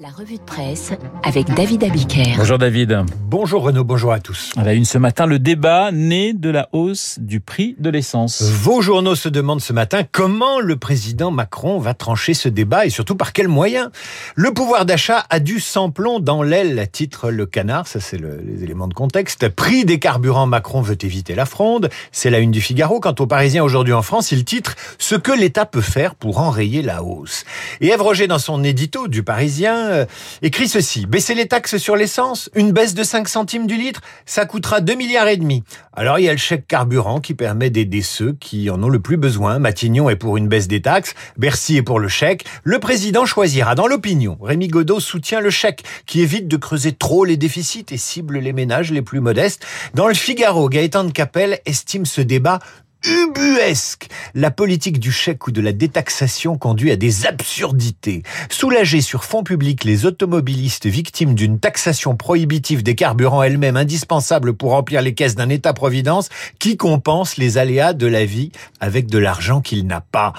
La revue de presse avec David Abiker. Bonjour David. Bonjour Renaud, bonjour à tous. À la une ce matin, le débat né de la hausse du prix de l'essence. Vos journaux se demandent ce matin comment le président Macron va trancher ce débat et surtout par quels moyens. Le pouvoir d'achat a du sans-plomb dans l'aile, titre le canard, ça c'est le, les éléments de contexte. Prix des carburants, Macron veut éviter la fronde. C'est la une du Figaro. Quant aux Parisiens aujourd'hui en France, il titre Ce que l'État peut faire pour enrayer la hausse. Et Ève Roger, dans son édito du Parisien, euh, écrit ceci. Baisser les taxes sur l'essence, une baisse de 5 centimes du litre, ça coûtera 2 milliards et demi. Alors il y a le chèque carburant qui permet d'aider ceux qui en ont le plus besoin. Matignon est pour une baisse des taxes, Bercy est pour le chèque. Le président choisira dans l'opinion. Rémi Godot soutient le chèque qui évite de creuser trop les déficits et cible les ménages les plus modestes. Dans le Figaro, Gaëtan de Capelle estime ce débat ubuesque. La politique du chèque ou de la détaxation conduit à des absurdités. Soulager sur fonds publics les automobilistes victimes d'une taxation prohibitive des carburants elle-même indispensable pour remplir les caisses d'un État-providence qui compense les aléas de la vie avec de l'argent qu'il n'a pas.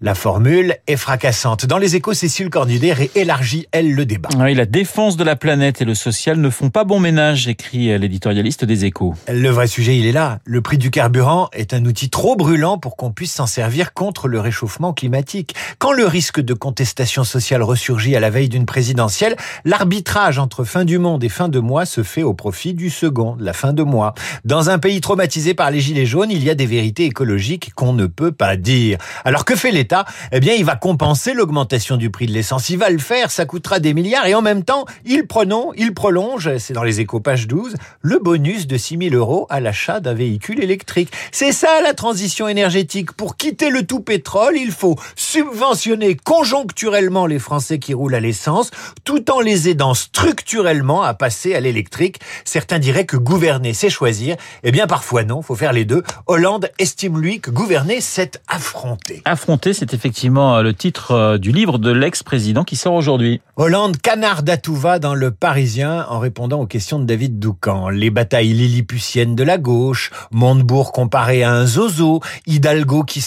La formule est fracassante. Dans les échos, Cécile Cornudet élargit, elle, le débat. Oui, la défense de la planète et le social ne font pas bon ménage, écrit l'éditorialiste des échos. Le vrai sujet, il est là. Le prix du carburant est un outil trop brûlant pour qu'on puisse s'en servir contre le réchauffement climatique. Quand le risque de contestation sociale ressurgit à la veille d'une présidentielle, l'arbitrage entre fin du monde et fin de mois se fait au profit du second, la fin de mois. Dans un pays traumatisé par les gilets jaunes, il y a des vérités écologiques qu'on ne peut pas dire. Alors que fait l'État? Eh bien, il va compenser l'augmentation du prix de l'essence. Il va le faire, ça coûtera des milliards et en même temps, il il prolonge, c'est dans les échos page 12, le bonus de 6 000 euros à l'achat d'un véhicule électrique. C'est ça la transition énergétique. Pour quitter le tout pétrole, il faut subventionner conjoncturellement les Français qui roulent à l'essence, tout en les aidant structurellement à passer à l'électrique. Certains diraient que gouverner, c'est choisir. Eh bien, parfois non, faut faire les deux. Hollande estime, lui, que gouverner, c'est affronter. Affronter, c'est effectivement euh, le titre euh, du livre de l'ex-président qui sort aujourd'hui. Hollande canard d'Atouva dans Le Parisien en répondant aux questions de David Doucan. Les batailles lilliputiennes de la gauche, Montebourg comparé à un zozo, Hidalgo qui,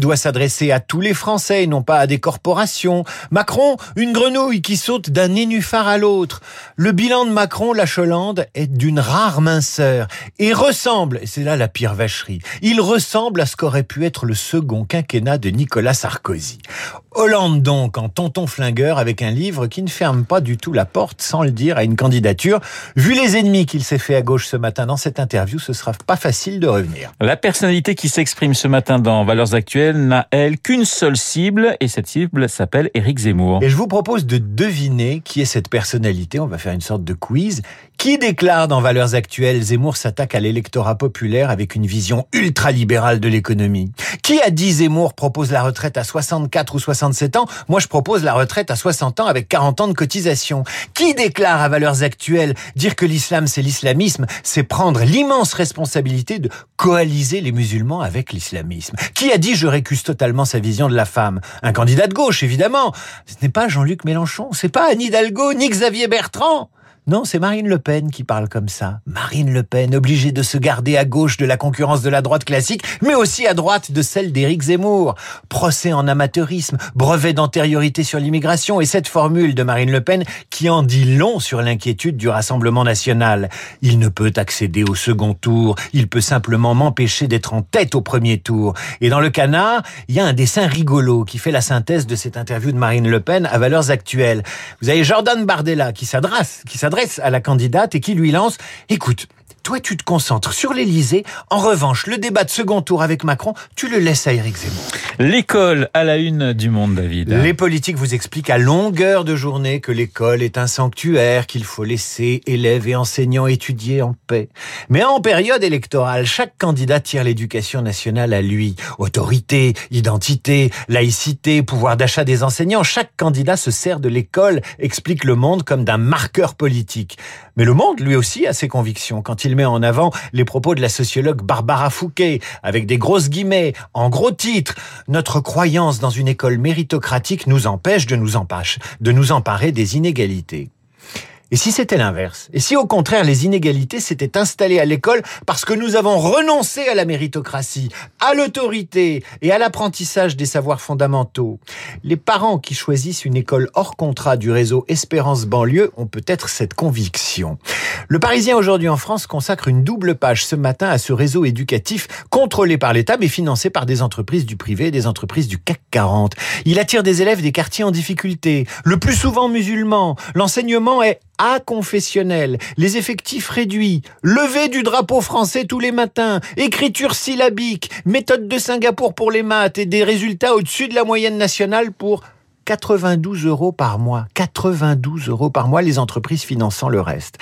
doit, s'adresser à tous les Français et non pas à des corporations, Macron, une grenouille qui saute d'un nénuphar à l'autre. Le bilan de Macron, la Cholande, est d'une rare minceur et ressemble, et c'est là la pire vacherie, il ressemble à ce qu'aurait pu être le second quinquennat de Nicolas Sarkozy. Hollande donc en tonton flingueur avec un livre qui ne ferme pas du tout la porte sans le dire à une candidature. Vu les ennemis qu'il s'est fait à gauche ce matin dans cette interview, ce sera pas facile de revenir. La personnalité qui s'exprime ce matin dans Valeurs Actuelles n'a elle qu'une seule cible et cette cible s'appelle Éric Zemmour. Et je vous propose de deviner qui est cette personnalité. On va faire une sorte de quiz. Qui déclare dans Valeurs Actuelles Zemmour s'attaque à l'électorat populaire avec une vision ultra-libérale de l'économie? Qui a dit Zemmour propose la retraite à 64 ou 67 ans? Moi, je propose la retraite à 60 ans avec 40 ans de cotisation. Qui déclare à Valeurs Actuelles dire que l'islam c'est l'islamisme C'est prendre l'immense responsabilité de coaliser les musulmans avec l'islamisme. Qui a dit je récuse totalement sa vision de la femme? Un candidat de gauche, évidemment. Ce n'est pas Jean-Luc Mélenchon, c'est pas Anne Hidalgo, ni Xavier Bertrand. Non, c'est Marine Le Pen qui parle comme ça. Marine Le Pen, obligée de se garder à gauche de la concurrence de la droite classique, mais aussi à droite de celle d'Éric Zemmour. Procès en amateurisme, brevet d'antériorité sur l'immigration et cette formule de Marine Le Pen qui en dit long sur l'inquiétude du Rassemblement national. Il ne peut accéder au second tour, il peut simplement m'empêcher d'être en tête au premier tour. Et dans le canard, il y a un dessin rigolo qui fait la synthèse de cette interview de Marine Le Pen à valeurs actuelles. Vous avez Jordan Bardella qui s'adresse, qui s'adresse à la candidate et qui lui lance Écoute, toi, tu te concentres sur l'Elysée. En revanche, le débat de second tour avec Macron, tu le laisses à Éric Zemmour. L'école à la une du monde, David. Les politiques vous expliquent à longueur de journée que l'école est un sanctuaire, qu'il faut laisser élèves et enseignants étudier en paix. Mais en période électorale, chaque candidat tire l'éducation nationale à lui. Autorité, identité, laïcité, pouvoir d'achat des enseignants, chaque candidat se sert de l'école, explique le monde comme d'un marqueur politique. Mais le monde, lui aussi, a ses convictions quand il en avant les propos de la sociologue Barbara Fouquet, avec des grosses guillemets, en gros titres. Notre croyance dans une école méritocratique nous empêche de nous, empêche, de nous emparer des inégalités. Et si c'était l'inverse? Et si au contraire les inégalités s'étaient installées à l'école parce que nous avons renoncé à la méritocratie, à l'autorité et à l'apprentissage des savoirs fondamentaux? Les parents qui choisissent une école hors contrat du réseau Espérance banlieue ont peut-être cette conviction. Le Parisien aujourd'hui en France consacre une double page ce matin à ce réseau éducatif contrôlé par l'État mais financé par des entreprises du privé et des entreprises du CAC 40. Il attire des élèves des quartiers en difficulté, le plus souvent musulmans. L'enseignement est confessionnel, les effectifs réduits, levée du drapeau français tous les matins, écriture syllabique, méthode de Singapour pour les maths et des résultats au-dessus de la moyenne nationale pour 92 euros par mois. 92 euros par mois, les entreprises finançant le reste.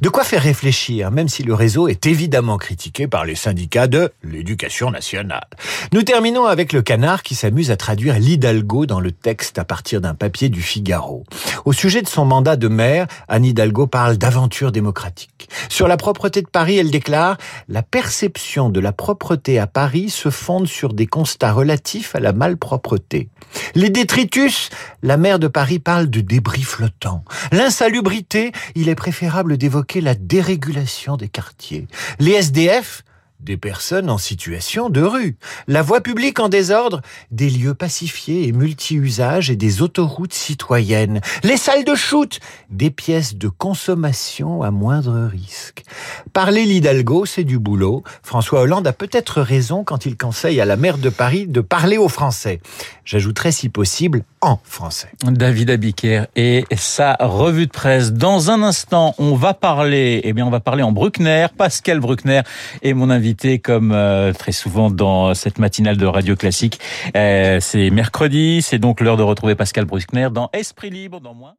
De quoi faire réfléchir, même si le réseau est évidemment critiqué par les syndicats de l'éducation nationale. Nous terminons avec le canard qui s'amuse à traduire l'Hidalgo dans le texte à partir d'un papier du Figaro. Au sujet de son mandat de maire, Anne Hidalgo parle d'aventure démocratique. Sur la propreté de Paris, elle déclare La perception de la propreté à Paris se fonde sur des constats relatifs à la malpropreté. Les détritus, la maire de Paris parle de débris flottants. L'insalubrité, il est préférable d'évoquer la dérégulation des quartiers. Les SDF, des personnes en situation de rue, la voie publique en désordre, des lieux pacifiés et multi-usages et des autoroutes citoyennes, les salles de shoot, des pièces de consommation à moindre risque. Parler l'Hidalgo, c'est du boulot. François Hollande a peut-être raison quand il conseille à la maire de Paris de parler aux Français. J'ajouterai si possible en français. David Abiker et sa revue de presse. Dans un instant, on va parler, eh bien, on va parler en Bruckner. Pascal Bruckner est mon invité comme euh, très souvent dans cette matinale de Radio Classique. Euh, c'est mercredi, c'est donc l'heure de retrouver Pascal Bruckner dans Esprit Libre dans moins